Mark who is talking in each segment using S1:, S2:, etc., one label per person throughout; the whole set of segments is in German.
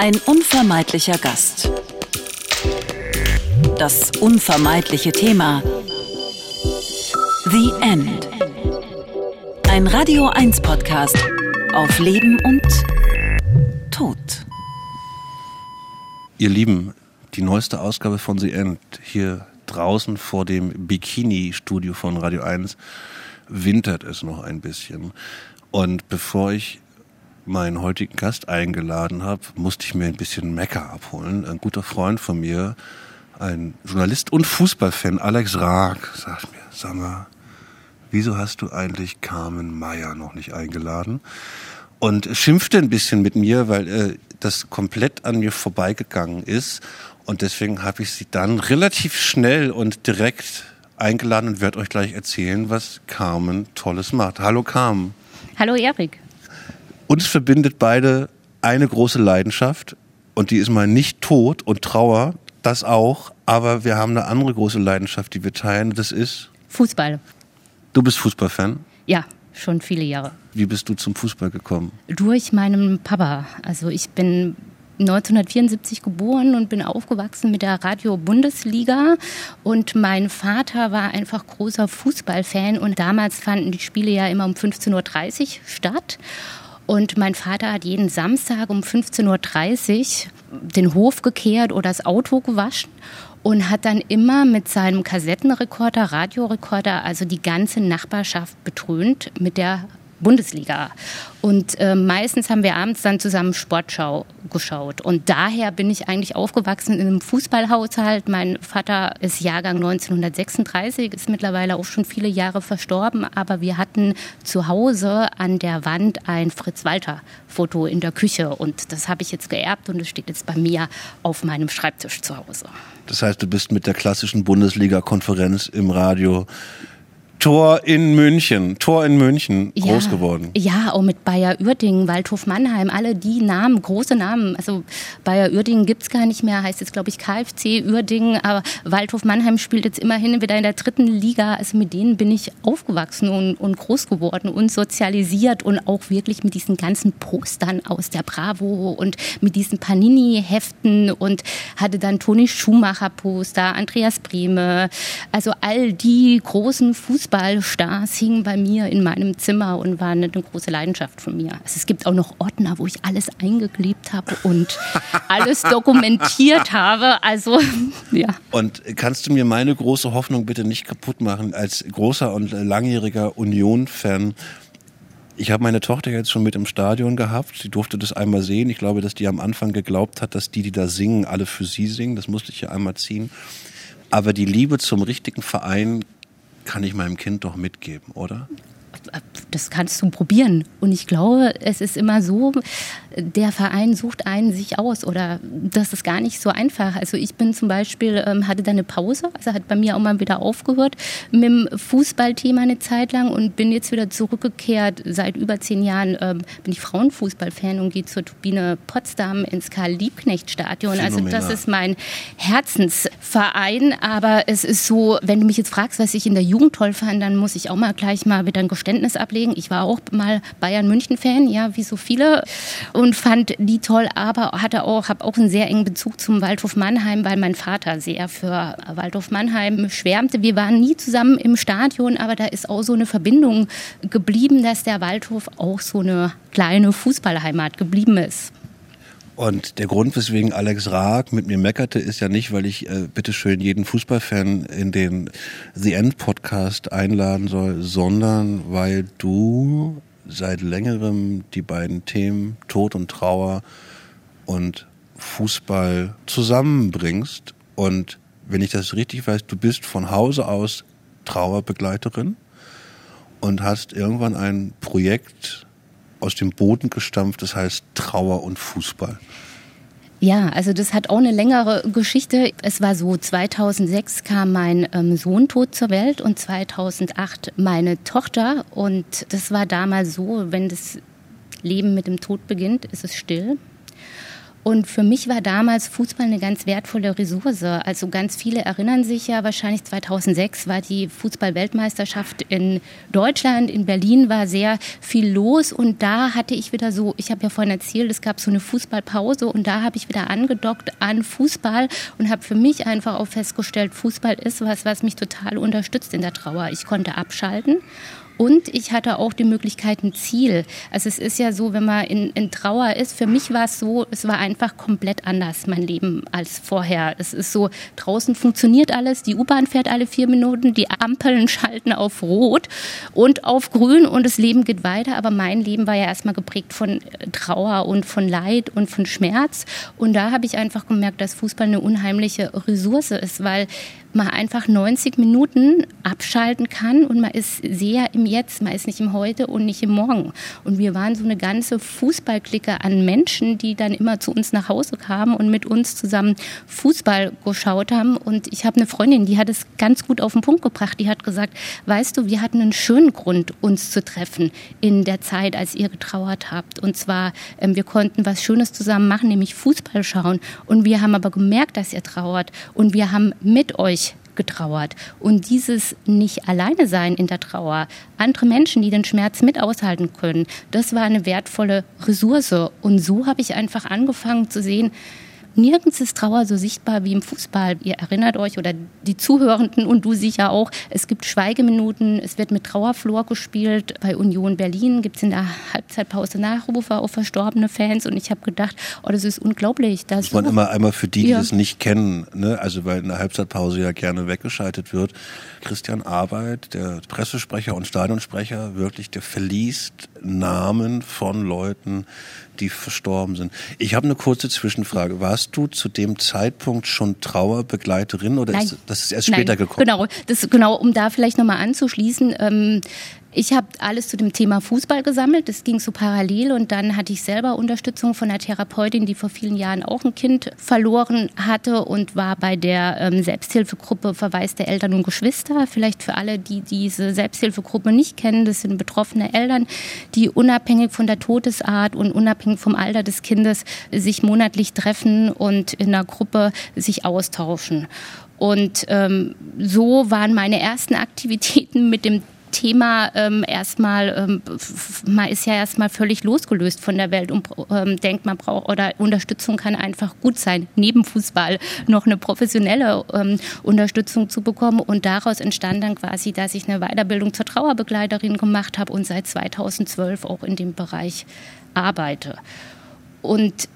S1: Ein unvermeidlicher Gast. Das unvermeidliche Thema. The End. Ein Radio 1 Podcast auf Leben und Tod.
S2: Ihr Lieben, die neueste Ausgabe von The End hier draußen vor dem Bikini-Studio von Radio 1 wintert es noch ein bisschen. Und bevor ich meinen heutigen Gast eingeladen habe, musste ich mir ein bisschen Mecker abholen. Ein guter Freund von mir, ein Journalist und Fußballfan, Alex Raag, sagt mir, sag mal, wieso hast du eigentlich Carmen Meyer noch nicht eingeladen? Und schimpfte ein bisschen mit mir, weil äh, das komplett an mir vorbeigegangen ist. Und deswegen habe ich sie dann relativ schnell und direkt eingeladen und werde euch gleich erzählen, was Carmen Tolles macht. Hallo Carmen.
S3: Hallo Erik.
S2: Uns verbindet beide eine große Leidenschaft und die ist mal nicht Tod und Trauer, das auch, aber wir haben eine andere große Leidenschaft, die wir teilen, das ist
S3: Fußball.
S2: Du bist Fußballfan?
S3: Ja, schon viele Jahre.
S2: Wie bist du zum Fußball gekommen?
S3: Durch meinen Papa. Also ich bin 1974 geboren und bin aufgewachsen mit der Radio Bundesliga. Und mein Vater war einfach großer Fußballfan und damals fanden die Spiele ja immer um 15.30 Uhr statt. Und mein Vater hat jeden Samstag um 15.30 Uhr den Hof gekehrt oder das Auto gewaschen und hat dann immer mit seinem Kassettenrekorder, Radiorekorder, also die ganze Nachbarschaft betrönt mit der Bundesliga. Und äh, meistens haben wir abends dann zusammen Sportschau geschaut. Und daher bin ich eigentlich aufgewachsen in einem Fußballhaushalt. Mein Vater ist Jahrgang 1936, ist mittlerweile auch schon viele Jahre verstorben. Aber wir hatten zu Hause an der Wand ein Fritz-Walter-Foto in der Küche. Und das habe ich jetzt geerbt und es steht jetzt bei mir auf meinem Schreibtisch zu Hause.
S2: Das heißt, du bist mit der klassischen Bundesliga-Konferenz im Radio Tor in München, Tor in München groß
S3: ja,
S2: geworden.
S3: Ja, auch mit Bayer Uerdingen, Waldhof Mannheim, alle die Namen, große Namen. Also Bayer Uerdingen gibt's gar nicht mehr, heißt jetzt glaube ich KFC Uerdingen, aber Waldhof Mannheim spielt jetzt immerhin wieder in der dritten Liga. Also mit denen bin ich aufgewachsen und, und groß geworden und sozialisiert und auch wirklich mit diesen ganzen Postern aus der Bravo und mit diesen Panini-Heften und hatte dann Toni Schumacher-Poster, Andreas Brehme, also all die großen Fußballer Fußballstars hingen bei mir in meinem Zimmer und waren eine große Leidenschaft von mir. Also es gibt auch noch Ordner, wo ich alles eingeklebt habe und alles dokumentiert habe. Also ja.
S2: Und kannst du mir meine große Hoffnung bitte nicht kaputt machen als großer und langjähriger Union-Fan? Ich habe meine Tochter jetzt schon mit im Stadion gehabt. Sie durfte das einmal sehen. Ich glaube, dass die am Anfang geglaubt hat, dass die, die da singen, alle für sie singen. Das musste ich ja einmal ziehen. Aber die Liebe zum richtigen Verein kann ich meinem Kind doch mitgeben, oder?
S3: Das kannst du probieren. Und ich glaube, es ist immer so, der Verein sucht einen sich aus oder das ist gar nicht so einfach. Also ich bin zum Beispiel, ähm, hatte da eine Pause, also hat bei mir auch mal wieder aufgehört mit dem Fußballthema eine Zeit lang und bin jetzt wieder zurückgekehrt. Seit über zehn Jahren ähm, bin ich Frauenfußballfan und gehe zur Turbine Potsdam ins Karl-Liebknecht-Stadion. Also das ist mein Herzensverein. Aber es ist so, wenn du mich jetzt fragst, was ich in der Jugend toll fand, dann muss ich auch mal gleich mal wieder ein Geständnis ablegen. Ich war auch mal Bayern-München-Fan, ja, wie so viele. Und und fand die toll, aber hatte auch, habe auch einen sehr engen Bezug zum Waldhof Mannheim, weil mein Vater sehr für Waldhof Mannheim schwärmte. Wir waren nie zusammen im Stadion, aber da ist auch so eine Verbindung geblieben, dass der Waldhof auch so eine kleine Fußballheimat geblieben ist.
S2: Und der Grund, weswegen Alex Raag mit mir meckerte, ist ja nicht, weil ich äh, bitteschön jeden Fußballfan in den The End Podcast einladen soll, sondern weil du seit längerem die beiden Themen Tod und Trauer und Fußball zusammenbringst. Und wenn ich das richtig weiß, du bist von Hause aus Trauerbegleiterin und hast irgendwann ein Projekt aus dem Boden gestampft, das heißt Trauer und Fußball.
S3: Ja, also das hat auch eine längere Geschichte. Es war so, 2006 kam mein ähm, Sohn tot zur Welt und 2008 meine Tochter. Und das war damals so, wenn das Leben mit dem Tod beginnt, ist es still. Und für mich war damals Fußball eine ganz wertvolle Ressource. Also ganz viele erinnern sich ja wahrscheinlich 2006 war die Fußball-Weltmeisterschaft in Deutschland, in Berlin war sehr viel los und da hatte ich wieder so, ich habe ja vorhin erzählt, es gab so eine Fußballpause und da habe ich wieder angedockt an Fußball und habe für mich einfach auch festgestellt, Fußball ist was, was mich total unterstützt in der Trauer. Ich konnte abschalten und ich hatte auch die Möglichkeit, ein Ziel. Also es ist ja so, wenn man in, in Trauer ist, für mich war es so, es war einfach komplett anders, mein Leben, als vorher. Es ist so, draußen funktioniert alles, die U-Bahn fährt alle vier Minuten, die Ampeln schalten auf Rot und auf Grün und das Leben geht weiter. Aber mein Leben war ja erstmal geprägt von Trauer und von Leid und von Schmerz. Und da habe ich einfach gemerkt, dass Fußball eine unheimliche Ressource ist, weil man einfach 90 Minuten abschalten kann und man ist sehr im Jetzt, man ist nicht im Heute und nicht im Morgen. Und wir waren so eine ganze Fußballklicke an Menschen, die dann immer zu uns nach Hause kamen und mit uns zusammen Fußball geschaut haben. Und ich habe eine Freundin, die hat es ganz gut auf den Punkt gebracht. Die hat gesagt, weißt du, wir hatten einen schönen Grund, uns zu treffen in der Zeit, als ihr getrauert habt. Und zwar, ähm, wir konnten was Schönes zusammen machen, nämlich Fußball schauen. Und wir haben aber gemerkt, dass ihr trauert. Und wir haben mit euch getrauert. Und dieses nicht alleine sein in der Trauer, andere Menschen, die den Schmerz mit aushalten können, das war eine wertvolle Ressource. Und so habe ich einfach angefangen zu sehen, Nirgends ist Trauer so sichtbar wie im Fußball. Ihr erinnert euch oder die Zuhörenden und du sicher auch. Es gibt Schweigeminuten, es wird mit Trauerflor gespielt. Bei Union Berlin gibt es in der Halbzeitpause Nachrufe auf verstorbene Fans und ich habe gedacht, oh, das ist unglaublich.
S2: Das muss man so immer einmal für die, die ja. das nicht kennen, ne? also weil in der Halbzeitpause ja gerne weggeschaltet wird. Christian Arbeit, der Pressesprecher und Stadionsprecher, wirklich, der verliest Namen von Leuten, die verstorben sind. Ich habe eine kurze Zwischenfrage. Warst du zu dem Zeitpunkt schon Trauerbegleiterin oder
S3: Nein.
S2: ist das ist erst später
S3: Nein.
S2: gekommen?
S3: Genau, das, genau, um da vielleicht nochmal anzuschließen. Ähm, ich habe alles zu dem Thema Fußball gesammelt. Das ging so parallel und dann hatte ich selber Unterstützung von einer Therapeutin, die vor vielen Jahren auch ein Kind verloren hatte und war bei der ähm, Selbsthilfegruppe Verweis der Eltern und Geschwister. Vielleicht für alle, die diese Selbsthilfegruppe nicht kennen, das sind betroffene Eltern, die unabhängig von der Todesart und unabhängig vom Alter des Kindes sich monatlich treffen und in einer Gruppe sich austauschen. Und ähm, so waren meine ersten Aktivitäten mit dem Thema ähm, erstmal, ähm, man ist ja erstmal völlig losgelöst von der Welt und ähm, denkt, man braucht oder Unterstützung kann einfach gut sein, neben Fußball noch eine professionelle ähm, Unterstützung zu bekommen. Und daraus entstand dann quasi, dass ich eine Weiterbildung zur Trauerbegleiterin gemacht habe und seit 2012 auch in dem Bereich arbeite. Und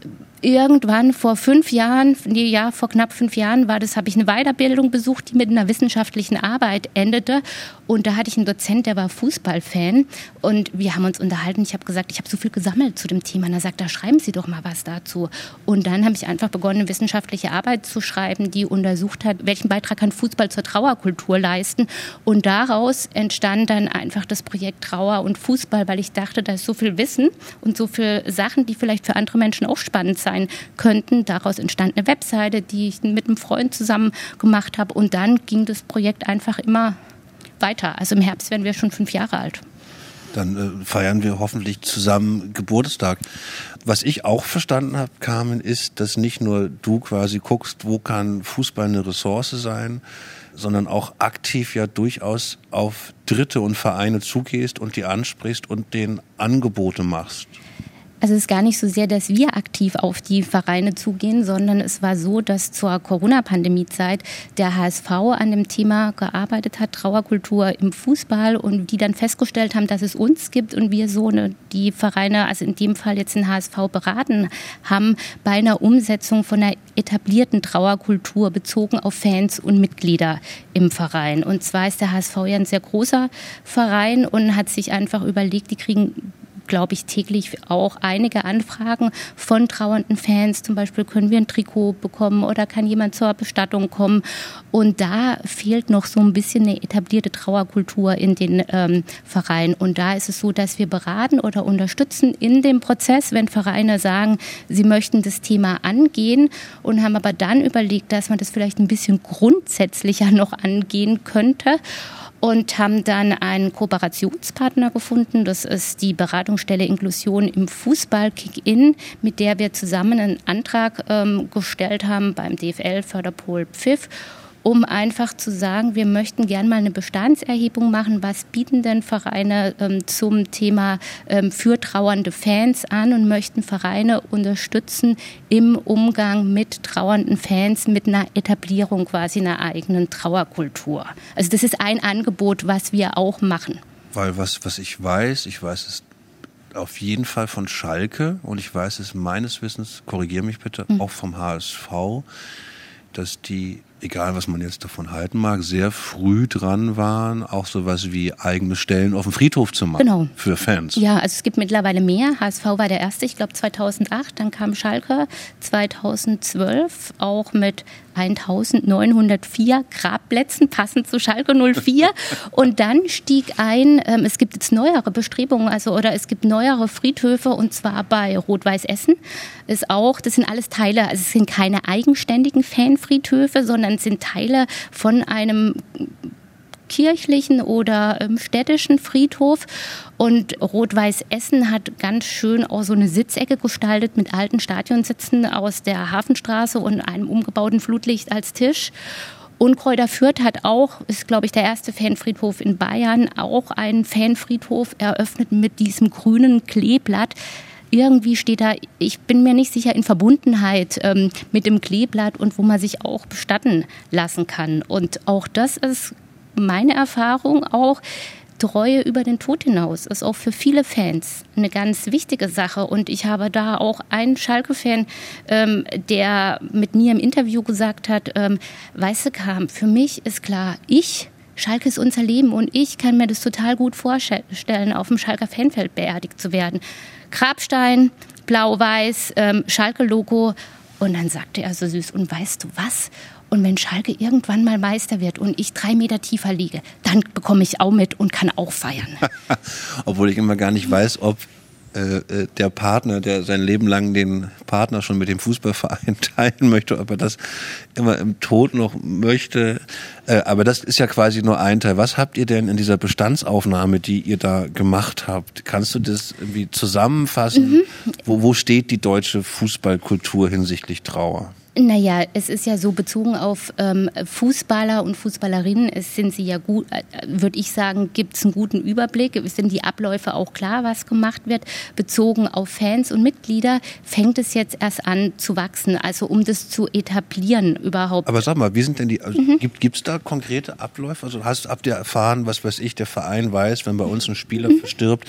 S3: irgendwann vor fünf Jahren, nee, ja, vor knapp fünf Jahren war das, habe ich eine Weiterbildung besucht, die mit einer wissenschaftlichen Arbeit endete. Und da hatte ich einen Dozent, der war Fußballfan. Und wir haben uns unterhalten. Ich habe gesagt, ich habe so viel gesammelt zu dem Thema. Und er sagt, da schreiben Sie doch mal was dazu. Und dann habe ich einfach begonnen, eine wissenschaftliche Arbeit zu schreiben, die untersucht hat, welchen Beitrag kann Fußball zur Trauerkultur leisten. Und daraus entstand dann einfach das Projekt Trauer und Fußball, weil ich dachte, da ist so viel Wissen und so viele Sachen, die vielleicht für andere Menschen auch spannend sein sein könnten. Daraus entstand eine Webseite, die ich mit einem Freund zusammen gemacht habe. Und dann ging das Projekt einfach immer weiter. Also im Herbst werden wir schon fünf Jahre alt.
S2: Dann äh, feiern wir hoffentlich zusammen Geburtstag. Was ich auch verstanden habe, Carmen, ist, dass nicht nur du quasi guckst, wo kann Fußball eine Ressource sein, sondern auch aktiv ja durchaus auf Dritte und Vereine zugehst und die ansprichst und denen Angebote machst.
S3: Also es ist gar nicht so sehr, dass wir aktiv auf die Vereine zugehen, sondern es war so, dass zur Corona-Pandemie-Zeit der HSV an dem Thema gearbeitet hat, Trauerkultur im Fußball und die dann festgestellt haben, dass es uns gibt und wir so eine, die Vereine, also in dem Fall jetzt den HSV beraten haben, bei einer Umsetzung von einer etablierten Trauerkultur bezogen auf Fans und Mitglieder im Verein. Und zwar ist der HSV ja ein sehr großer Verein und hat sich einfach überlegt, die kriegen glaube ich, täglich auch einige Anfragen von trauernden Fans. Zum Beispiel können wir ein Trikot bekommen oder kann jemand zur Bestattung kommen. Und da fehlt noch so ein bisschen eine etablierte Trauerkultur in den ähm, Vereinen. Und da ist es so, dass wir beraten oder unterstützen in dem Prozess, wenn Vereine sagen, sie möchten das Thema angehen und haben aber dann überlegt, dass man das vielleicht ein bisschen grundsätzlicher noch angehen könnte. Und haben dann einen Kooperationspartner gefunden. Das ist die Beratungsstelle Inklusion im Fußball Kick-In, mit der wir zusammen einen Antrag ähm, gestellt haben beim DFL Förderpol Pfiff um einfach zu sagen, wir möchten gern mal eine Bestandserhebung machen, was bieten denn Vereine ähm, zum Thema ähm, für trauernde Fans an und möchten Vereine unterstützen im Umgang mit trauernden Fans, mit einer Etablierung quasi einer eigenen Trauerkultur. Also das ist ein Angebot, was wir auch machen.
S2: Weil was, was ich weiß, ich weiß es auf jeden Fall von Schalke und ich weiß es meines Wissens, korrigiere mich bitte, mhm. auch vom HSV, dass die egal was man jetzt davon halten mag, sehr früh dran waren, auch sowas wie eigene Stellen auf dem Friedhof zu machen genau. für Fans.
S3: Ja, also es gibt mittlerweile mehr. HSV war der erste, ich glaube 2008, dann kam Schalke 2012 auch mit 1904 Grabplätzen, passend zu Schalke 04. und dann stieg ein, ähm, es gibt jetzt neuere Bestrebungen, also oder es gibt neuere Friedhöfe und zwar bei Rot-Weiß Essen ist auch, das sind alles Teile, also es sind keine eigenständigen Fanfriedhöfe, sondern sind Teile von einem kirchlichen oder ähm, städtischen Friedhof. Und Rot-Weiß Essen hat ganz schön auch so eine Sitzecke gestaltet mit alten Stadionsitzen aus der Hafenstraße und einem umgebauten Flutlicht als Tisch. Und Kräuter Fürth hat auch, ist glaube ich der erste Fanfriedhof in Bayern, auch einen Fanfriedhof eröffnet mit diesem grünen Kleeblatt irgendwie steht da, ich bin mir nicht sicher, in Verbundenheit ähm, mit dem Kleeblatt und wo man sich auch bestatten lassen kann. Und auch das ist meine Erfahrung auch, Treue über den Tod hinaus ist auch für viele Fans eine ganz wichtige Sache. Und ich habe da auch einen Schalke-Fan, ähm, der mit mir im Interview gesagt hat, ähm, weißt Kam, für mich ist klar, ich Schalke ist unser Leben und ich kann mir das total gut vorstellen, auf dem Schalker Fanfeld beerdigt zu werden. Grabstein, blau-weiß, ähm, Schalke-Logo. Und dann sagte er so süß, und weißt du was? Und wenn Schalke irgendwann mal Meister wird und ich drei Meter tiefer liege, dann bekomme ich auch mit und kann auch feiern.
S2: Obwohl ich immer gar nicht weiß, ob äh, äh, der Partner, der sein Leben lang den Partner schon mit dem Fußballverein teilen möchte, ob er das immer im Tod noch möchte. Äh, aber das ist ja quasi nur ein Teil. Was habt ihr denn in dieser Bestandsaufnahme, die ihr da gemacht habt? Kannst du das irgendwie zusammenfassen? Mhm. Wo, wo steht die deutsche Fußballkultur hinsichtlich Trauer?
S3: Naja, es ist ja so bezogen auf ähm, Fußballer und Fußballerinnen, es sind sie ja gut, äh, würde ich sagen, gibt es einen guten Überblick, sind die Abläufe auch klar, was gemacht wird. Bezogen auf Fans und Mitglieder fängt es jetzt erst an zu wachsen, also um das zu etablieren überhaupt.
S2: Aber sag mal, wie sind denn die, also mhm. gibt es da konkrete Abläufe? Also hast, habt ihr erfahren, was weiß ich, der Verein weiß, wenn bei uns ein Spieler mhm. verstirbt,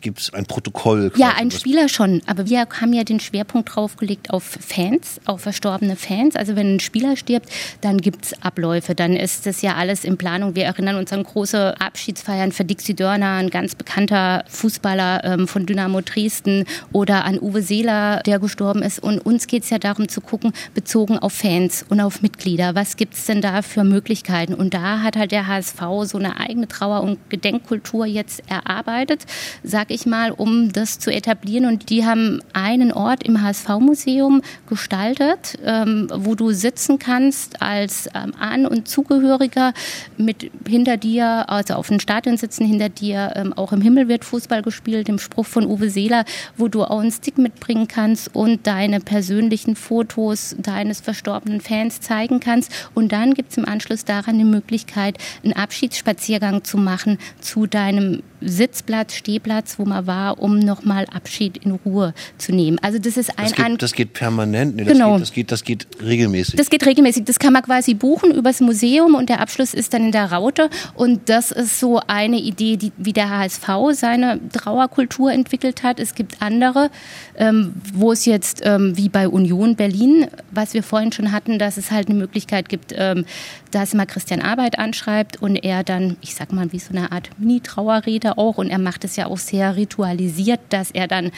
S2: Gibt es ein Protokoll?
S3: Ja, ein Spieler schon. Aber wir haben ja den Schwerpunkt draufgelegt auf Fans, auf verstorbene Fans. Also wenn ein Spieler stirbt, dann gibt es Abläufe. Dann ist das ja alles in Planung. Wir erinnern uns an große Abschiedsfeiern für Dixie Dörner, ein ganz bekannter Fußballer ähm, von Dynamo Dresden oder an Uwe Seeler, der gestorben ist. Und uns geht es ja darum zu gucken, bezogen auf Fans und auf Mitglieder, was gibt es denn da für Möglichkeiten? Und da hat halt der HSV so eine eigene Trauer- und Gedenkkultur jetzt erarbeitet. Sagt sag ich mal, um das zu etablieren. Und die haben einen Ort im HSV-Museum gestaltet, ähm, wo du sitzen kannst als ähm, An- und Zugehöriger mit hinter dir, also auf dem Stadion sitzen hinter dir, ähm, auch im Himmel wird Fußball gespielt, dem Spruch von Uwe Seeler, wo du auch einen Stick mitbringen kannst und deine persönlichen Fotos deines verstorbenen Fans zeigen kannst. Und dann gibt es im Anschluss daran die Möglichkeit, einen Abschiedsspaziergang zu machen zu deinem Sitzplatz, Stehplatz, wo man war, um nochmal Abschied in Ruhe zu nehmen. Also das ist ein...
S2: Das geht, das geht permanent, nee, das, genau. geht, das, geht, das geht regelmäßig.
S3: Das geht regelmäßig. Das kann man quasi buchen übers Museum und der Abschluss ist dann in der Raute. Und das ist so eine Idee, die, wie der HSV seine Trauerkultur entwickelt hat. Es gibt andere, ähm, wo es jetzt ähm, wie bei Union Berlin, was wir vorhin schon hatten, dass es halt eine Möglichkeit gibt, ähm, dass mal Christian Arbeit anschreibt und er dann, ich sag mal, wie so eine Art Mini-Trauerrede auch. Und er macht es ja auch sehr ritualisiert, dass er dann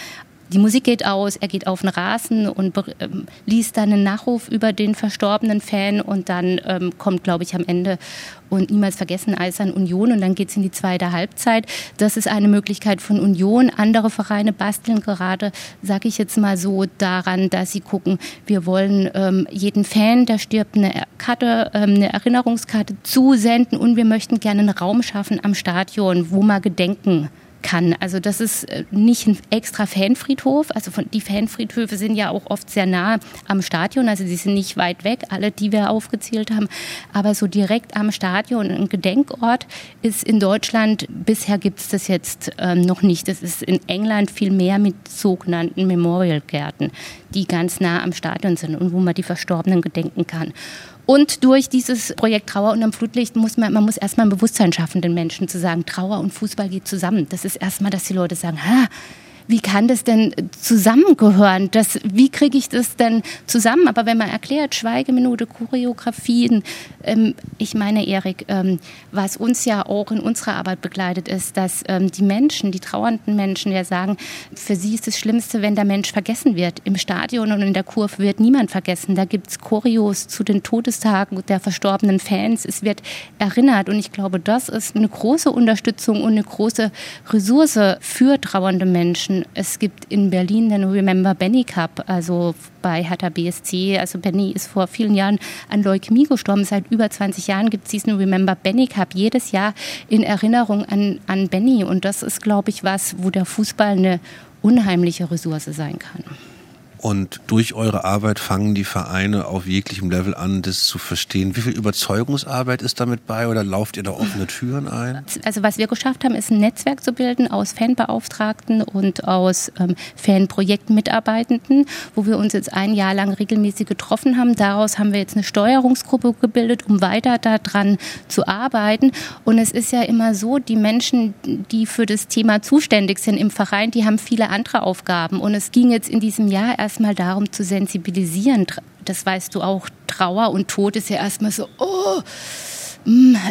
S3: die Musik geht aus, er geht auf den Rasen und ähm, liest dann einen Nachruf über den verstorbenen Fan und dann ähm, kommt, glaube ich, am Ende und niemals vergessen Eisern Union und dann geht es in die zweite Halbzeit. Das ist eine Möglichkeit von Union. Andere Vereine basteln gerade, sage ich jetzt mal so, daran, dass sie gucken, wir wollen ähm, jeden Fan, der stirbt, eine Karte, ähm, eine Erinnerungskarte zusenden und wir möchten gerne einen Raum schaffen am Stadion, wo man gedenken kann. Also das ist äh, nicht ein extra Fanfriedhof. Also von, die Fanfriedhöfe sind ja auch oft sehr nah am Stadion. Also sie sind nicht weit weg, alle, die wir aufgezählt haben. Aber so direkt am Stadion ein Gedenkort ist in Deutschland, bisher gibt es das jetzt ähm, noch nicht. Das ist in England viel mehr mit sogenannten Memorial-Gärten, die ganz nah am Stadion sind und wo man die Verstorbenen gedenken kann. Und durch dieses Projekt Trauer unterm Flutlicht muss man, man muss erstmal ein Bewusstsein schaffen, den Menschen zu sagen, Trauer und Fußball geht zusammen. Das ist erstmal, dass die Leute sagen, ha, wie kann das denn zusammengehören? Das, wie kriege ich das denn zusammen? Aber wenn man erklärt, Schweigeminute, Choreografien, ähm, ich meine, Erik, ähm, was uns ja auch in unserer Arbeit begleitet ist, dass ähm, die Menschen, die trauernden Menschen ja sagen, für sie ist das Schlimmste, wenn der Mensch vergessen wird. Im Stadion und in der Kurve wird niemand vergessen. Da gibt es Choreos zu den Todestagen der verstorbenen Fans. Es wird erinnert. Und ich glaube, das ist eine große Unterstützung und eine große Ressource für trauernde Menschen es gibt in Berlin den Remember Benny Cup, also bei Hertha BSC. Also Benny ist vor vielen Jahren an Leukämie gestorben. Seit über 20 Jahren gibt es diesen Remember Benny Cup jedes Jahr in Erinnerung an, an Benny. Und das ist, glaube ich, was, wo der Fußball eine unheimliche Ressource sein kann.
S2: Und durch eure Arbeit fangen die Vereine auf jeglichem Level an, das zu verstehen. Wie viel Überzeugungsarbeit ist damit bei oder lauft ihr da offene Türen ein?
S3: Also was wir geschafft haben, ist ein Netzwerk zu bilden aus Fanbeauftragten und aus ähm, Fanprojektmitarbeitenden, wo wir uns jetzt ein Jahr lang regelmäßig getroffen haben. Daraus haben wir jetzt eine Steuerungsgruppe gebildet, um weiter daran zu arbeiten. Und es ist ja immer so, die Menschen, die für das Thema zuständig sind im Verein, die haben viele andere Aufgaben. Und es ging jetzt in diesem Jahr erst erstmal darum zu sensibilisieren. Das weißt du auch, Trauer und Tod ist ja erstmal so, oh,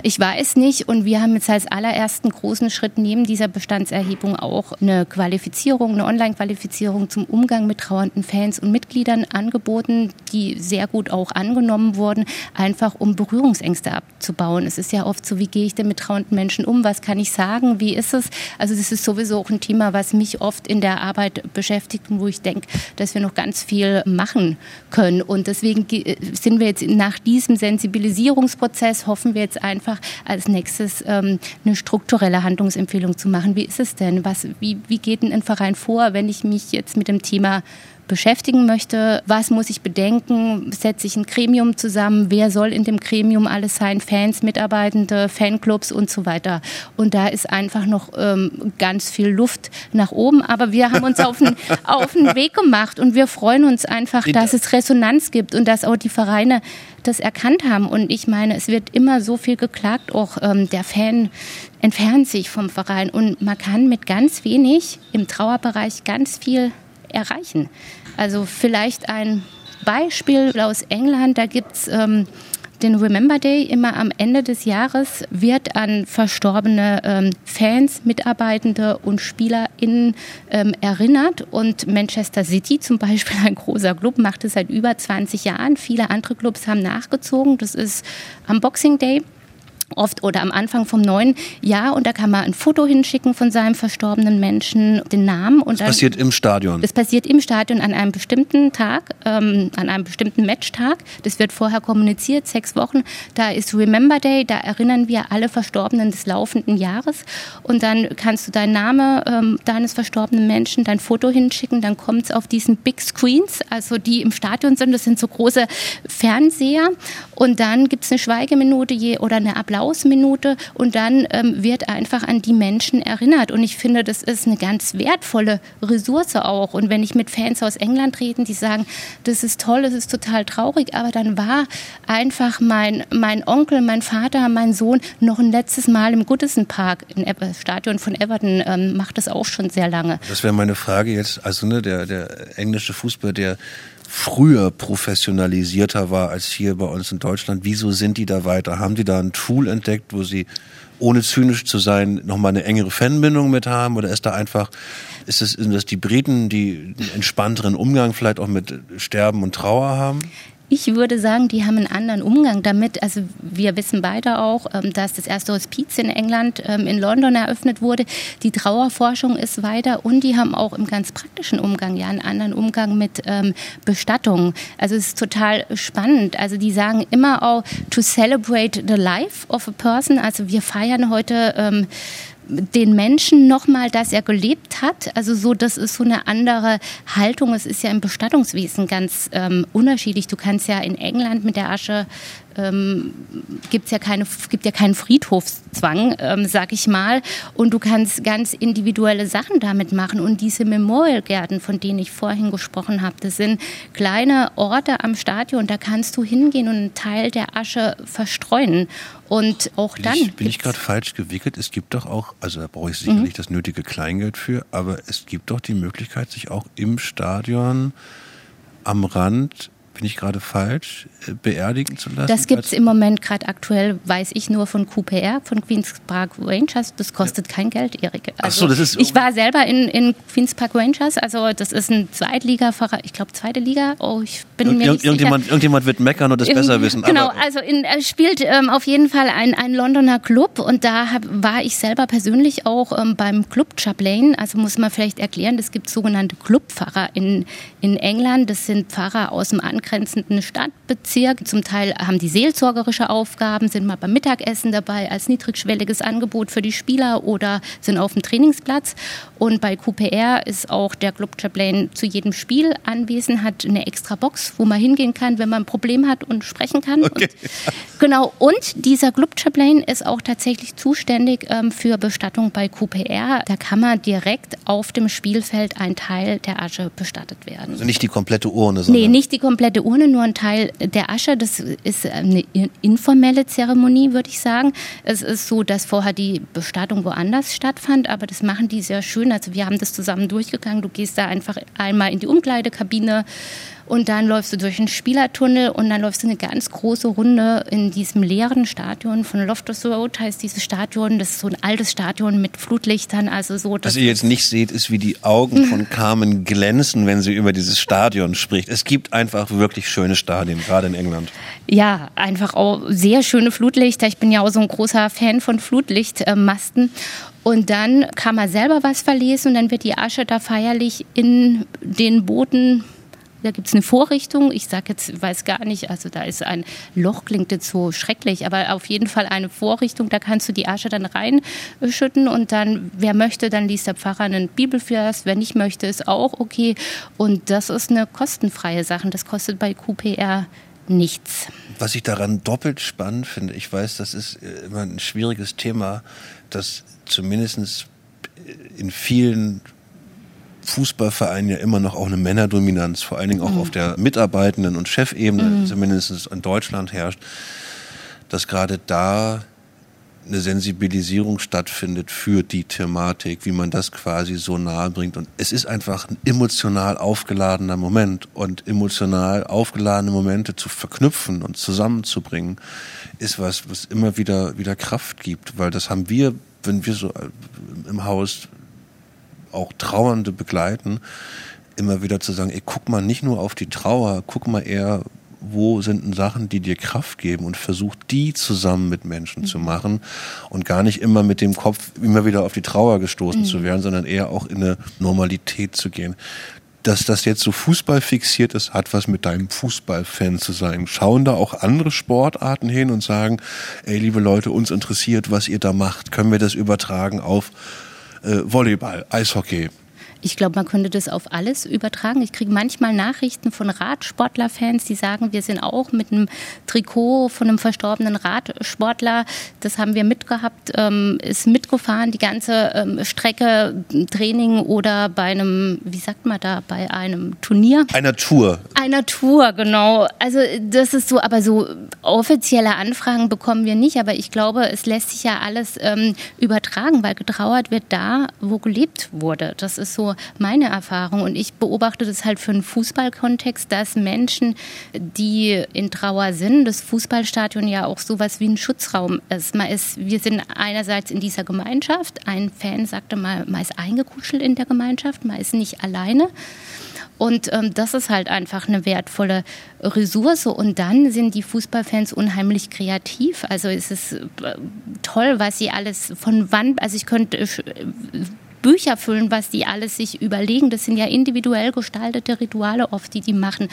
S3: ich weiß nicht. Und wir haben jetzt als allerersten großen Schritt neben dieser Bestandserhebung auch eine Qualifizierung, eine Online-Qualifizierung zum Umgang mit trauernden Fans und Mitgliedern angeboten, die sehr gut auch angenommen wurden, einfach um Berührungsängste abzubauen. Es ist ja oft so, wie gehe ich denn mit trauernden Menschen um? Was kann ich sagen? Wie ist es? Also das ist sowieso auch ein Thema, was mich oft in der Arbeit beschäftigt und wo ich denke, dass wir noch ganz viel machen können. Und deswegen sind wir jetzt nach diesem Sensibilisierungsprozess, hoffen wir, wir jetzt einfach als nächstes ähm, eine strukturelle Handlungsempfehlung zu machen. Wie ist es denn? Was, wie, wie geht denn ein Verein vor, wenn ich mich jetzt mit dem Thema beschäftigen möchte. Was muss ich bedenken? Setze ich ein Gremium zusammen? Wer soll in dem Gremium alles sein? Fans, Mitarbeitende, Fanclubs und so weiter. Und da ist einfach noch ähm, ganz viel Luft nach oben. Aber wir haben uns auf den, auf den Weg gemacht und wir freuen uns einfach, dass es Resonanz gibt und dass auch die Vereine das erkannt haben. Und ich meine, es wird immer so viel geklagt, auch ähm, der Fan entfernt sich vom Verein und man kann mit ganz wenig im Trauerbereich ganz viel erreichen. Also vielleicht ein Beispiel aus England, da gibt es ähm, den Remember Day immer am Ende des Jahres wird an verstorbene ähm, Fans, Mitarbeitende und SpielerInnen ähm, erinnert. Und Manchester City zum Beispiel, ein großer Club, macht es seit über 20 Jahren. Viele andere Clubs haben nachgezogen. Das ist am Boxing Day oft oder am Anfang vom neuen Jahr und da kann man ein Foto hinschicken von seinem verstorbenen Menschen, den Namen. Und
S2: das dann, passiert im Stadion?
S3: Das passiert im Stadion an einem bestimmten Tag, ähm, an einem bestimmten Matchtag. Das wird vorher kommuniziert, sechs Wochen. Da ist Remember Day, da erinnern wir alle Verstorbenen des laufenden Jahres und dann kannst du deinen Namen ähm, deines verstorbenen Menschen, dein Foto hinschicken, dann kommt es auf diesen Big Screens, also die im Stadion sind, das sind so große Fernseher und dann gibt es eine Schweigeminute je, oder eine Applaus Applausminute und dann ähm, wird einfach an die Menschen erinnert. Und ich finde, das ist eine ganz wertvolle Ressource auch. Und wenn ich mit Fans aus England rede, die sagen, das ist toll, das ist total traurig, aber dann war einfach mein, mein Onkel, mein Vater, mein Sohn noch ein letztes Mal im Goodison Park, im Stadion von Everton, ähm, macht das auch schon sehr lange.
S2: Das wäre meine Frage jetzt. Also ne, der, der englische Fußball, der früher professionalisierter war als hier bei uns in Deutschland. Wieso sind die da weiter? Haben die da ein Tool entdeckt, wo sie ohne zynisch zu sein, nochmal eine engere Fanbindung mit haben? Oder ist da einfach, ist es, sind das die Briten, die einen entspannteren Umgang vielleicht auch mit Sterben und Trauer haben?
S3: Ich würde sagen, die haben einen anderen Umgang damit. Also wir wissen beide auch, ähm, dass das erste Hospiz in England ähm, in London eröffnet wurde. Die Trauerforschung ist weiter und die haben auch im ganz praktischen Umgang ja einen anderen Umgang mit ähm, Bestattung. Also es ist total spannend. Also die sagen immer auch to celebrate the life of a person. Also wir feiern heute den Menschen nochmal, dass er gelebt hat. Also so, das ist so eine andere Haltung. Es ist ja im Bestattungswesen ganz ähm, unterschiedlich. Du kannst ja in England mit der Asche ähm, gibt's ja keine, gibt ja keinen Friedhofszwang, ähm, sag ich mal. Und du kannst ganz individuelle Sachen damit machen. Und diese Memorialgärten, von denen ich vorhin gesprochen habe, das sind kleine Orte am Stadion. Da kannst du hingehen und einen Teil der Asche verstreuen. Und auch
S2: bin
S3: dann.
S2: Ich, bin ich gerade falsch gewickelt? Es gibt doch auch, also da brauche ich sicherlich mhm. das nötige Kleingeld für, aber es gibt doch die Möglichkeit, sich auch im Stadion am Rand bin ich gerade falsch, äh, beerdigen zu lassen?
S3: Das gibt es im Moment gerade aktuell, weiß ich nur von QPR, von Queen's Park Rangers. Das kostet ja. kein Geld, Erik. Also
S2: Ach so, das ist
S3: ich war selber in, in Queen's Park Rangers, also das ist ein Zweitliga-Verein, ich glaube zweite Liga. Oh, ich bin Ir mir nicht
S2: irgendjemand, sicher. Irgendjemand wird meckern und das besser wissen.
S3: Genau, also in, er spielt ähm, auf jeden Fall ein, ein Londoner Club und da hab, war ich selber persönlich auch ähm, beim Club Chaplain. Also muss man vielleicht erklären, es gibt sogenannte Clubpfarrer in, in England. Das sind Pfarrer aus dem Ankreis angrenzenden Stadtbezirk. Zum Teil haben die seelsorgerische Aufgaben, sind mal beim Mittagessen dabei als niedrigschwelliges Angebot für die Spieler oder sind auf dem Trainingsplatz. Und bei QPR ist auch der Club Chaplain zu jedem Spiel anwesend, hat eine extra Box, wo man hingehen kann, wenn man ein Problem hat und sprechen kann. Okay. Und, genau. Und dieser Club Chaplain ist auch tatsächlich zuständig ähm, für Bestattung bei QPR. Da kann man direkt auf dem Spielfeld ein Teil der Asche bestattet werden.
S2: Also nicht die komplette Urne, sondern.
S3: Nee, nicht die komplette Urne, nur ein Teil der Asche. Das ist eine informelle Zeremonie, würde ich sagen. Es ist so, dass vorher die Bestattung woanders stattfand, aber das machen die sehr schön. Also wir haben das zusammen durchgegangen. Du gehst da einfach einmal in die Umkleidekabine und dann läufst du durch einen Spielertunnel und dann läufst du eine ganz große Runde in diesem leeren Stadion von Loftus Road heißt dieses Stadion. Das ist so ein altes Stadion mit Flutlichtern. Also so,
S2: Was ihr jetzt nicht seht, ist, wie die Augen von Carmen glänzen, wenn sie über dieses Stadion spricht. Es gibt einfach wirklich schöne Stadien, gerade in England.
S3: Ja, einfach auch sehr schöne Flutlichter. Ich bin ja auch so ein großer Fan von Flutlichtmasten. Und dann kann man selber was verlesen und dann wird die Asche da feierlich in den Booten da gibt es eine Vorrichtung. Ich sage jetzt, weiß gar nicht, also da ist ein Loch, klingt jetzt so schrecklich, aber auf jeden Fall eine Vorrichtung. Da kannst du die Asche dann reinschütten und dann, wer möchte, dann liest der Pfarrer einen Bibelvers. Wer nicht möchte, ist auch okay. Und das ist eine kostenfreie Sache. Das kostet bei QPR nichts.
S2: Was ich daran doppelt spannend finde, ich weiß, das ist äh, immer ein schwieriges Thema, dass zumindest in vielen Fußballvereinen ja immer noch auch eine Männerdominanz, vor allen Dingen auch mhm. auf der Mitarbeitenden- und Chefebene, mhm. zumindest in Deutschland herrscht, dass gerade da eine Sensibilisierung stattfindet für die Thematik, wie man das quasi so nahe bringt. Und es ist einfach ein emotional aufgeladener Moment. Und emotional aufgeladene Momente zu verknüpfen und zusammenzubringen, ist was, was immer wieder, wieder Kraft gibt. Weil das haben wir, wenn wir so im Haus auch Trauernde begleiten, immer wieder zu sagen, ey, guck mal nicht nur auf die Trauer, guck mal eher, wo sind denn Sachen, die dir Kraft geben und versuch die zusammen mit Menschen mhm. zu machen und gar nicht immer mit dem Kopf immer wieder auf die Trauer gestoßen mhm. zu werden, sondern eher auch in eine Normalität zu gehen. Dass das jetzt so Fußball fixiert ist, hat was mit deinem Fußballfan zu sein. Schauen da auch andere Sportarten hin und sagen, ey, liebe Leute, uns interessiert, was ihr da macht. Können wir das übertragen auf Volleyball, Eishockey.
S3: Ich glaube, man könnte das auf alles übertragen. Ich kriege manchmal Nachrichten von Radsportlerfans, die sagen, wir sind auch mit einem Trikot von einem verstorbenen Radsportler. Das haben wir mitgehabt, ähm, ist mitgefahren, die ganze ähm, Strecke, Training oder bei einem, wie sagt man da, bei einem Turnier?
S2: Einer Tour.
S3: Einer Tour, genau. Also das ist so, aber so offizielle Anfragen bekommen wir nicht. Aber ich glaube, es lässt sich ja alles ähm, übertragen, weil getrauert wird da, wo gelebt wurde. Das ist so so meine Erfahrung. Und ich beobachte das halt für einen Fußballkontext, dass Menschen, die in Trauer sind, das Fußballstadion ja auch sowas wie ein Schutzraum ist. Man ist, wir sind einerseits in dieser Gemeinschaft. Ein Fan sagte mal, man ist eingekuschelt in der Gemeinschaft, man ist nicht alleine. Und ähm, das ist halt einfach eine wertvolle Ressource. Und dann sind die Fußballfans unheimlich kreativ. Also es ist äh, toll, was sie alles von wann, also ich könnte äh, Bücher füllen, was die alles sich überlegen. Das sind ja individuell gestaltete Rituale oft, die die machen.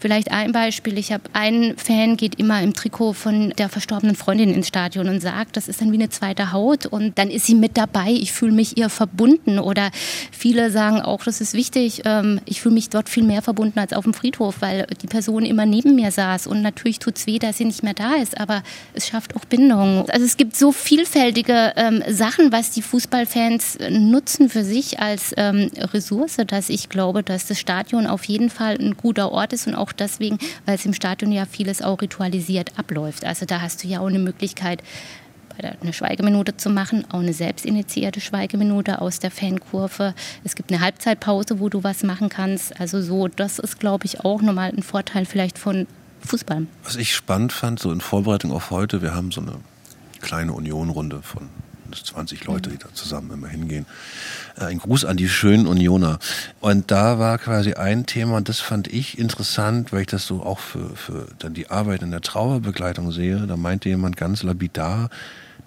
S3: Vielleicht ein Beispiel. Ich habe einen Fan, geht immer im Trikot von der verstorbenen Freundin ins Stadion und sagt, das ist dann wie eine zweite Haut und dann ist sie mit dabei. Ich fühle mich ihr verbunden. Oder viele sagen auch, das ist wichtig, ähm, ich fühle mich dort viel mehr verbunden als auf dem Friedhof, weil die Person immer neben mir saß. Und natürlich tut es weh, dass sie nicht mehr da ist, aber es schafft auch Bindung. Also es gibt so vielfältige ähm, Sachen, was die Fußballfans nutzen für sich als ähm, Ressource, dass ich glaube, dass das Stadion auf jeden Fall ein guter Ort ist und auch deswegen, weil es im Stadion ja vieles auch ritualisiert abläuft. Also da hast du ja auch eine Möglichkeit, eine Schweigeminute zu machen, auch eine selbstinitiierte Schweigeminute aus der Fankurve. Es gibt eine Halbzeitpause, wo du was machen kannst. Also so, das ist, glaube ich, auch nochmal ein Vorteil vielleicht von Fußball.
S2: Was ich spannend fand, so in Vorbereitung auf heute, wir haben so eine kleine Unionrunde von 20 Leute, die da zusammen immer hingehen. Äh, ein Gruß an die schönen Unioner. Und da war quasi ein Thema, und das fand ich interessant, weil ich das so auch für, für dann die Arbeit in der Trauerbegleitung sehe. Da meinte jemand ganz lapidar,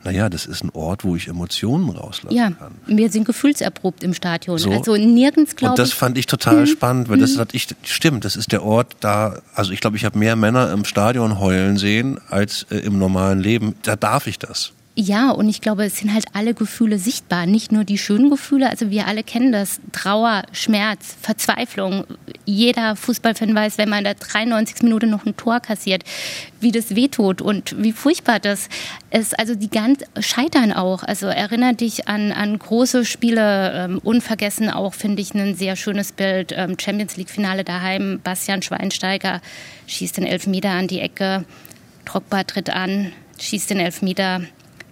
S2: naja, das ist ein Ort, wo ich Emotionen rauslassen ja, kann.
S3: Wir sind gefühlserprobt im Stadion. So. Also nirgends, glaube
S2: ich. Und das fand ich total mhm. spannend, weil das mhm. ich, stimmt, das ist der Ort da, also ich glaube, ich habe mehr Männer im Stadion heulen sehen als äh, im normalen Leben. Da darf ich das.
S3: Ja, und ich glaube, es sind halt alle Gefühle sichtbar, nicht nur die schönen Gefühle. Also wir alle kennen das. Trauer, Schmerz, Verzweiflung. Jeder Fußballfan weiß, wenn man in der 93. Minute noch ein Tor kassiert, wie das wehtut und wie furchtbar das ist. Also die ganz scheitern auch. Also erinnere dich an, an große Spiele. Ähm, unvergessen auch, finde ich, ein sehr schönes Bild. Ähm, Champions League Finale daheim. Bastian Schweinsteiger schießt den Elfmeter an die Ecke. Drogba tritt an, schießt den Elfmeter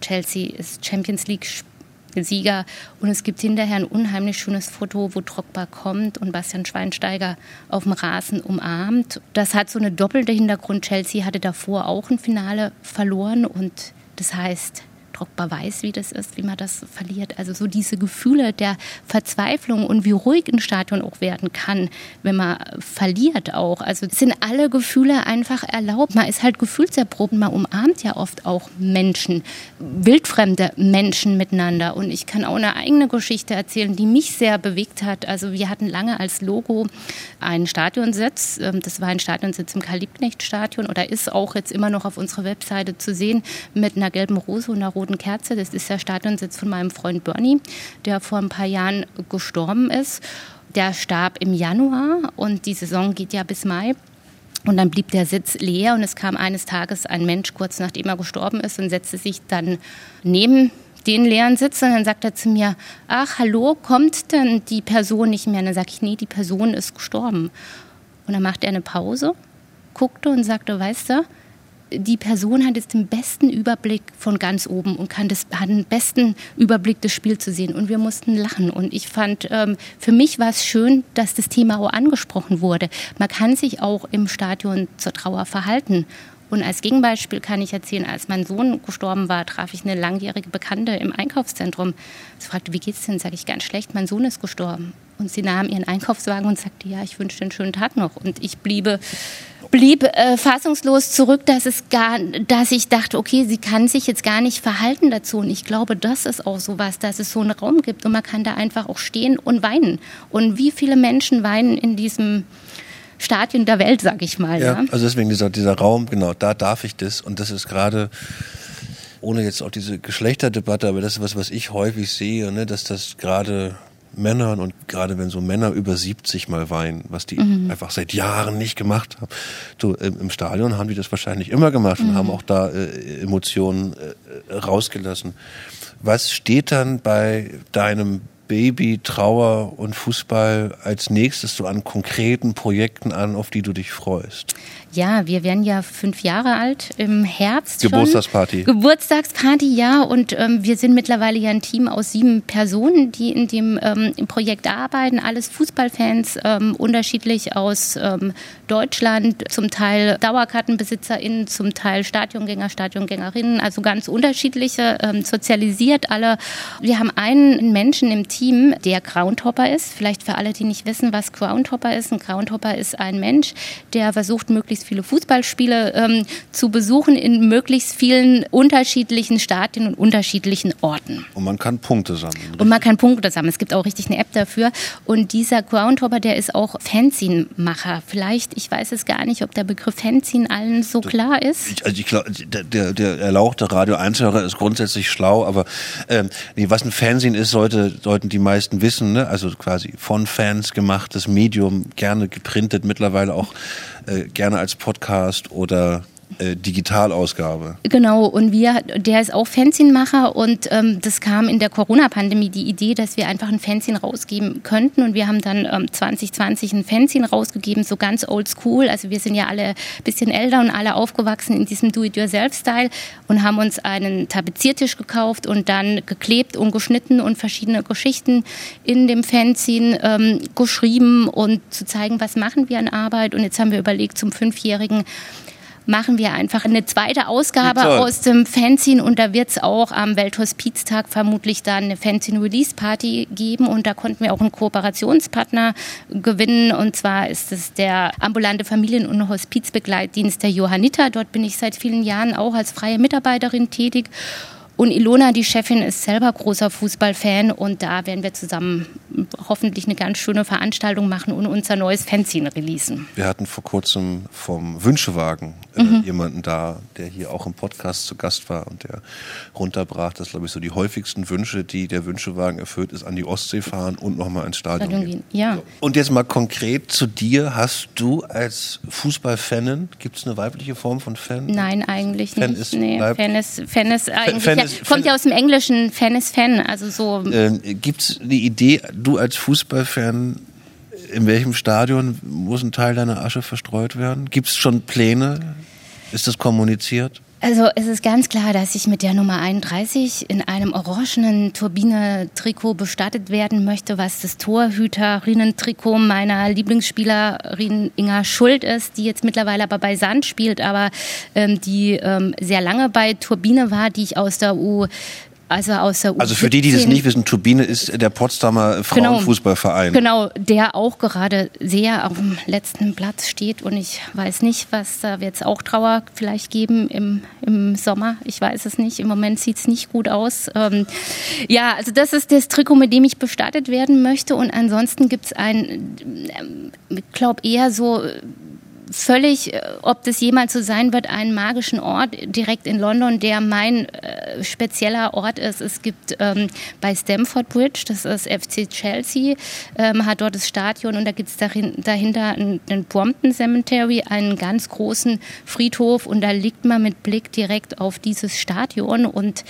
S3: Chelsea ist Champions League Sieger und es gibt hinterher ein unheimlich schönes Foto, wo Drogba kommt und Bastian Schweinsteiger auf dem Rasen umarmt. Das hat so eine doppelte Hintergrund. Chelsea hatte davor auch ein Finale verloren und das heißt, Drogba weiß, wie das ist, wie man das verliert. Also so diese Gefühle der Verzweiflung und wie ruhig ein Stadion auch werden kann, wenn man verliert auch. Also sind alle Gefühle einfach erlaubt. Man ist halt gefühlserprobt. Man umarmt ja oft auch Menschen, wildfremde Menschen miteinander. Und ich kann auch eine eigene Geschichte erzählen, die mich sehr bewegt hat. Also wir hatten lange als Logo einen Stadionsitz. Ähm, das war ein Stadionsitz im Karl-Liebknecht-Stadion oder ist auch jetzt immer noch auf unserer Webseite zu sehen mit einer gelben Rose und einer roten Roten Kerze. Das ist der Stadionsitz von meinem Freund Bernie, der vor ein paar Jahren gestorben ist. Der starb im Januar und die Saison geht ja bis Mai. Und dann blieb der Sitz leer und es kam eines Tages ein Mensch kurz nachdem er gestorben ist und setzte sich dann neben den leeren Sitz und dann sagt er zu mir, ach hallo, kommt denn die Person nicht mehr? Und dann sage ich, nee, die Person ist gestorben. Und dann machte er eine Pause, guckte und sagte, weißt du, die Person hat jetzt den besten Überblick von ganz oben und kann das, hat den besten Überblick, das Spiel zu sehen. Und wir mussten lachen. Und ich fand, ähm, für mich war es schön, dass das Thema auch angesprochen wurde. Man kann sich auch im Stadion zur Trauer verhalten. Und als Gegenbeispiel kann ich erzählen, als mein Sohn gestorben war, traf ich eine langjährige Bekannte im Einkaufszentrum. Sie fragte, wie geht's denn? Sage ich ganz schlecht, mein Sohn ist gestorben. Und sie nahm ihren Einkaufswagen und sagte, ja, ich wünsche dir einen schönen Tag noch. Und ich bliebe blieb äh, fassungslos zurück, dass es gar, dass ich dachte, okay, sie kann sich jetzt gar nicht verhalten dazu. Und ich glaube, das ist auch so was, dass es so einen Raum gibt und man kann da einfach auch stehen und weinen. Und wie viele Menschen weinen in diesem Stadion der Welt, sag ich mal.
S2: Ja, ja? also deswegen dieser, dieser Raum, genau, da darf ich das. Und das ist gerade ohne jetzt auch diese Geschlechterdebatte, aber das ist was, was ich häufig sehe, ne, dass das gerade Männern und gerade wenn so Männer über 70 mal weinen, was die mhm. einfach seit Jahren nicht gemacht haben. Du, im, im, Stadion haben die das wahrscheinlich immer gemacht und mhm. haben auch da äh, Emotionen äh, rausgelassen. Was steht dann bei deinem Baby, Trauer und Fußball als nächstes so an konkreten Projekten an, auf die du dich freust?
S3: Ja, wir werden ja fünf Jahre alt im Herbst.
S2: Geburtstagsparty.
S3: Schon. Geburtstagsparty, ja. Und ähm, wir sind mittlerweile ja ein Team aus sieben Personen, die in dem ähm, im Projekt arbeiten. Alles Fußballfans, ähm, unterschiedlich aus ähm, Deutschland, zum Teil DauerkartenbesitzerInnen, zum Teil Stadiongänger, Stadiongängerinnen, also ganz unterschiedliche, ähm, sozialisiert alle. Wir haben einen Menschen im Team, der Groundhopper ist. Vielleicht für alle, die nicht wissen, was Groundhopper ist. Ein Groundhopper ist ein Mensch, der versucht, möglichst möglichst viele Fußballspiele ähm, zu besuchen in möglichst vielen unterschiedlichen Stadien und unterschiedlichen Orten.
S2: Und man kann Punkte sammeln.
S3: Richtig? Und man kann Punkte sammeln. Es gibt auch richtig eine App dafür. Und dieser Groundhopper, der ist auch Fanzine-Macher. Vielleicht, ich weiß es gar nicht, ob der Begriff Fanzine allen so das, klar ist.
S2: also ich glaube, der, der, der erlauchte Radio 1-Hörer ist grundsätzlich schlau, aber ähm, nee, was ein Fanzine ist, sollte, sollten die meisten wissen. Ne? Also quasi von Fans gemachtes Medium, gerne geprintet, mittlerweile auch äh, gerne als Podcast oder äh, Digitalausgabe.
S3: Genau, und wir, der ist auch Fanzinmacher und ähm, das kam in der Corona-Pandemie die Idee, dass wir einfach ein Fanzin rausgeben könnten und wir haben dann ähm, 2020 ein Fanzin rausgegeben, so ganz old school. Also wir sind ja alle ein bisschen älter und alle aufgewachsen in diesem Do-it-yourself-Style und haben uns einen Tapeziertisch gekauft und dann geklebt und geschnitten und verschiedene Geschichten in dem Fanzin ähm, geschrieben und zu zeigen, was machen wir an Arbeit. Und jetzt haben wir überlegt, zum Fünfjährigen machen wir einfach eine zweite Ausgabe aus dem Fanzine und da wird es auch am Welthospiztag vermutlich dann eine Fanzine-Release-Party geben und da konnten wir auch einen Kooperationspartner gewinnen und zwar ist es der ambulante Familien- und Hospizbegleitdienst der Johanniter. Dort bin ich seit vielen Jahren auch als freie Mitarbeiterin tätig und Ilona, die Chefin, ist selber großer Fußballfan und da werden wir zusammen hoffentlich eine ganz schöne Veranstaltung machen und unser neues Fanzine releasen.
S2: Wir hatten vor kurzem vom Wünschewagen mhm. jemanden da, der hier auch im Podcast zu Gast war und der runterbrach, dass glaube ich so die häufigsten Wünsche, die der Wünschewagen erfüllt, ist an die Ostsee fahren und nochmal ins Stadion, Stadion gehen.
S3: Ja.
S2: Und jetzt mal konkret zu dir. Hast du als Fußballfanin, gibt es eine weibliche Form von Fan?
S3: Nein, eigentlich Fan nicht. Ist nee, Fan ist, Fan ist eigentlich Fan ist, kommt ja aus dem Englischen, Fan ist Fan, also so.
S2: Ähm, Gibt es eine Idee, du als Fußballfan, in welchem Stadion muss ein Teil deiner Asche verstreut werden? Gibt es schon Pläne? Ist das kommuniziert?
S3: Also es ist ganz klar, dass ich mit der Nummer 31 in einem orangenen Turbine-Trikot bestattet werden möchte, was das Torhüterinnen-Trikot meiner Lieblingsspielerin Inga Schuld ist, die jetzt mittlerweile aber bei Sand spielt, aber ähm, die ähm, sehr lange bei Turbine war, die ich aus der U also aus der
S2: Also für die, die das nicht wissen, Turbine ist der Potsdamer genau. Frauenfußballverein.
S3: Genau, der auch gerade sehr auf dem letzten Platz steht und ich weiß nicht, was da wird es auch Trauer vielleicht geben im, im Sommer. Ich weiß es nicht. Im Moment sieht es nicht gut aus. Ähm, ja, also das ist das Trikot, mit dem ich bestattet werden möchte und ansonsten gibt es ein, ich ähm, glaube eher so völlig, äh, ob das jemals so sein wird, einen magischen Ort direkt in London, der mein äh, spezieller Ort ist. Es gibt ähm, bei Stamford Bridge, das ist FC Chelsea, ähm, hat dort das Stadion und da gibt es dahinter den Brompton Cemetery, einen ganz großen Friedhof und da liegt man mit Blick direkt auf dieses Stadion und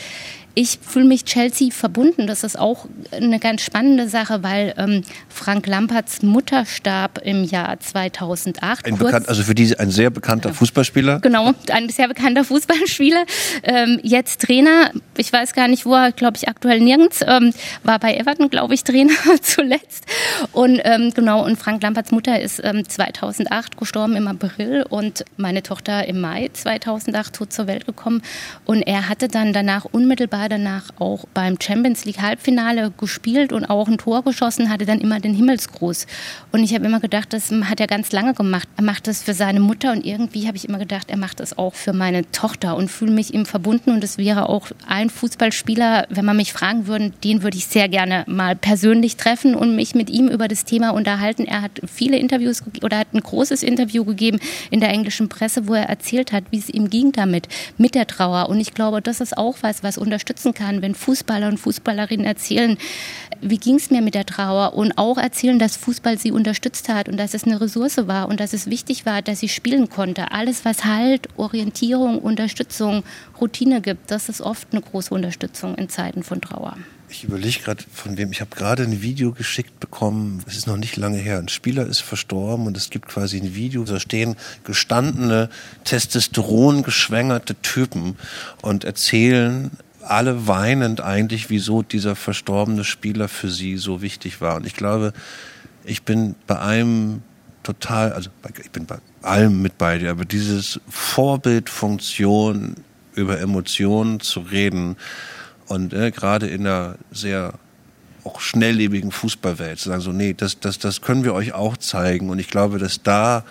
S3: ich fühle mich Chelsea verbunden. Das ist auch eine ganz spannende Sache, weil ähm, Frank Lamperts Mutter starb im Jahr 2008.
S2: Ein bekannt, also für die ein sehr bekannter Fußballspieler.
S3: Genau, ein sehr bekannter Fußballspieler. Ähm, jetzt Trainer. Ich weiß gar nicht, wo er, glaube ich, aktuell nirgends. Ähm, war bei Everton, glaube ich, Trainer zuletzt. Und ähm, genau, und Frank Lamperts Mutter ist 2008 ähm, gestorben im April und meine Tochter im Mai 2008 tot zur Welt gekommen. Und er hatte dann danach unmittelbar war danach auch beim Champions League Halbfinale gespielt und auch ein Tor geschossen, hatte dann immer den Himmelsgruß. Und ich habe immer gedacht, das hat er ganz lange gemacht. Er macht das für seine Mutter und irgendwie habe ich immer gedacht, er macht das auch für meine Tochter und fühle mich ihm verbunden. Und es wäre auch ein Fußballspieler, wenn man mich fragen würde, den würde ich sehr gerne mal persönlich treffen und mich mit ihm über das Thema unterhalten. Er hat viele Interviews oder hat ein großes Interview gegeben in der englischen Presse, wo er erzählt hat, wie es ihm ging damit, mit der Trauer. Und ich glaube, das ist auch was, was unterstützt unterstützen kann, wenn Fußballer und Fußballerinnen erzählen, wie ging es mir mit der Trauer und auch erzählen, dass Fußball sie unterstützt hat und dass es eine Ressource war und dass es wichtig war, dass sie spielen konnte. Alles, was Halt, Orientierung, Unterstützung, Routine gibt, das ist oft eine große Unterstützung in Zeiten von Trauer.
S2: Ich überlege gerade, von wem. Ich habe gerade ein Video geschickt bekommen. Es ist noch nicht lange her. Ein Spieler ist verstorben und es gibt quasi ein Video. Da stehen gestandene, Testosteron geschwängerte Typen und erzählen alle weinend eigentlich, wieso dieser verstorbene Spieler für sie so wichtig war. Und ich glaube, ich bin bei einem total, also ich bin bei allem mit bei dir, aber dieses Vorbildfunktion über Emotionen zu reden und äh, gerade in einer sehr auch schnelllebigen Fußballwelt zu sagen, so, nee, das, das, das können wir euch auch zeigen. Und ich glaube, dass da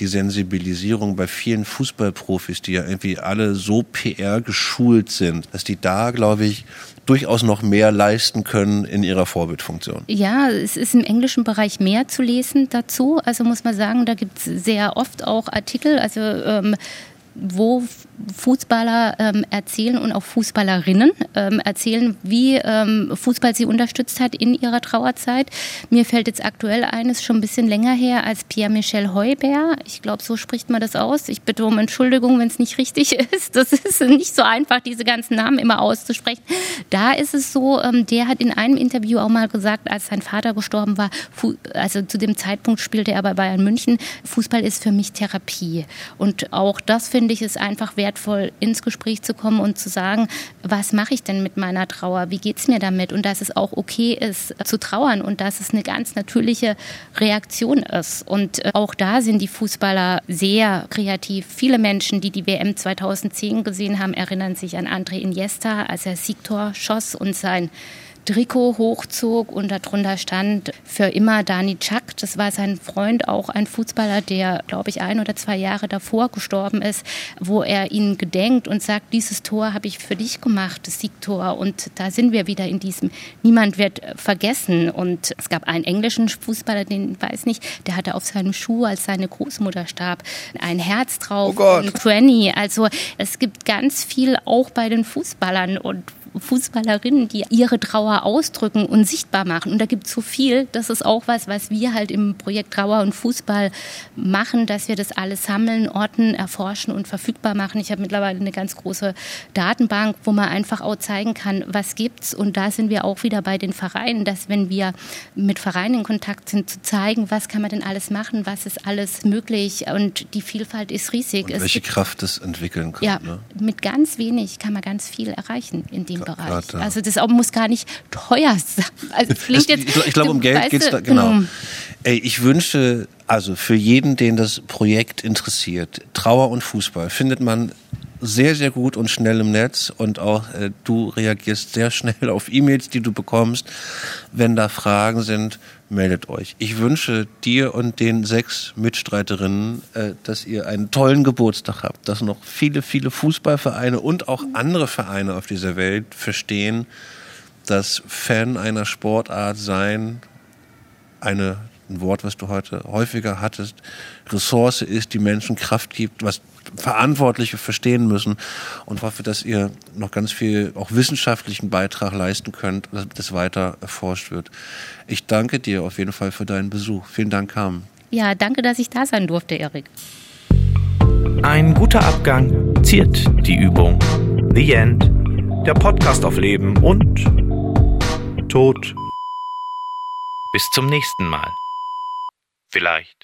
S2: die Sensibilisierung bei vielen Fußballprofis, die ja irgendwie alle so PR geschult sind, dass die da, glaube ich, durchaus noch mehr leisten können in ihrer Vorbildfunktion.
S3: Ja, es ist im englischen Bereich mehr zu lesen dazu. Also muss man sagen, da gibt es sehr oft auch Artikel, also ähm, wo Fußballer ähm, erzählen und auch Fußballerinnen ähm, erzählen, wie ähm, Fußball sie unterstützt hat in ihrer Trauerzeit. Mir fällt jetzt aktuell eines schon ein bisschen länger her als Pierre-Michel Heuber. Ich glaube, so spricht man das aus. Ich bitte um Entschuldigung, wenn es nicht richtig ist. Das ist nicht so einfach, diese ganzen Namen immer auszusprechen. Da ist es so, ähm, der hat in einem Interview auch mal gesagt, als sein Vater gestorben war, also zu dem Zeitpunkt spielte er bei Bayern München, Fußball ist für mich Therapie. Und auch das finde ich ist einfach wert wertvoll, ins Gespräch zu kommen und zu sagen, was mache ich denn mit meiner Trauer? Wie geht es mir damit? Und dass es auch okay ist, zu trauern und dass es eine ganz natürliche Reaktion ist. Und äh, auch da sind die Fußballer sehr kreativ. Viele Menschen, die die WM 2010 gesehen haben, erinnern sich an André Iniesta, als er Siegtor schoss und sein Trikot hochzog und darunter stand für immer Dani Chak. Das war sein Freund, auch ein Fußballer, der, glaube ich, ein oder zwei Jahre davor gestorben ist, wo er ihn gedenkt und sagt, dieses Tor habe ich für dich gemacht, das Siegtor. Und da sind wir wieder in diesem, niemand wird vergessen. Und es gab einen englischen Fußballer, den weiß nicht, der hatte auf seinem Schuh, als seine Großmutter starb, ein Herz drauf.
S2: Oh Gott.
S3: Und Granny. Also es gibt ganz viel auch bei den Fußballern und Fußballerinnen, die ihre Trauer ausdrücken und sichtbar machen. Und da gibt es so viel. Das ist auch was, was wir halt im Projekt Trauer und Fußball machen, dass wir das alles sammeln, orten, erforschen und verfügbar machen. Ich habe mittlerweile eine ganz große Datenbank, wo man einfach auch zeigen kann, was gibt's. Und da sind wir auch wieder bei den Vereinen, dass wenn wir mit Vereinen in Kontakt sind, zu zeigen, was kann man denn alles machen, was ist alles möglich. Und die Vielfalt ist riesig.
S2: Und welche Kraft es entwickeln kann.
S3: Ja,
S2: ne?
S3: mit ganz wenig kann man ganz viel erreichen in dem Bereich.
S2: Grad, ja.
S3: Also das muss gar nicht teuer sein. Also es klingt
S2: Das-
S3: jetzt,
S2: ich, glaube, um Geld geht's
S3: du,
S2: da, genau.
S3: mm.
S2: Ey, ich wünsche, also für jeden, den das Projekt interessiert, Trauer und Fußball, findet man sehr, sehr gut und schnell im Netz und auch äh, du reagierst sehr schnell auf E-Mails, die du bekommst. Wenn da Fragen sind, meldet euch. Ich wünsche dir und den sechs Mitstreiterinnen, äh, dass ihr einen tollen Geburtstag habt, dass noch viele, viele Fußballvereine und auch andere Vereine auf dieser Welt verstehen, dass Fan einer Sportart sein eine, ein Wort, was du heute häufiger hattest, Ressource ist, die Menschen Kraft gibt, was Verantwortliche verstehen müssen und hoffe, dass ihr noch ganz viel auch wissenschaftlichen Beitrag leisten könnt, dass das weiter erforscht wird. Ich danke dir auf jeden Fall für deinen Besuch. Vielen Dank, Carmen.
S3: Ja, danke, dass ich da sein durfte, Erik.
S4: Ein guter Abgang ziert die Übung. The End. Der Podcast auf Leben und Tod. Bis zum nächsten Mal. Vielleicht.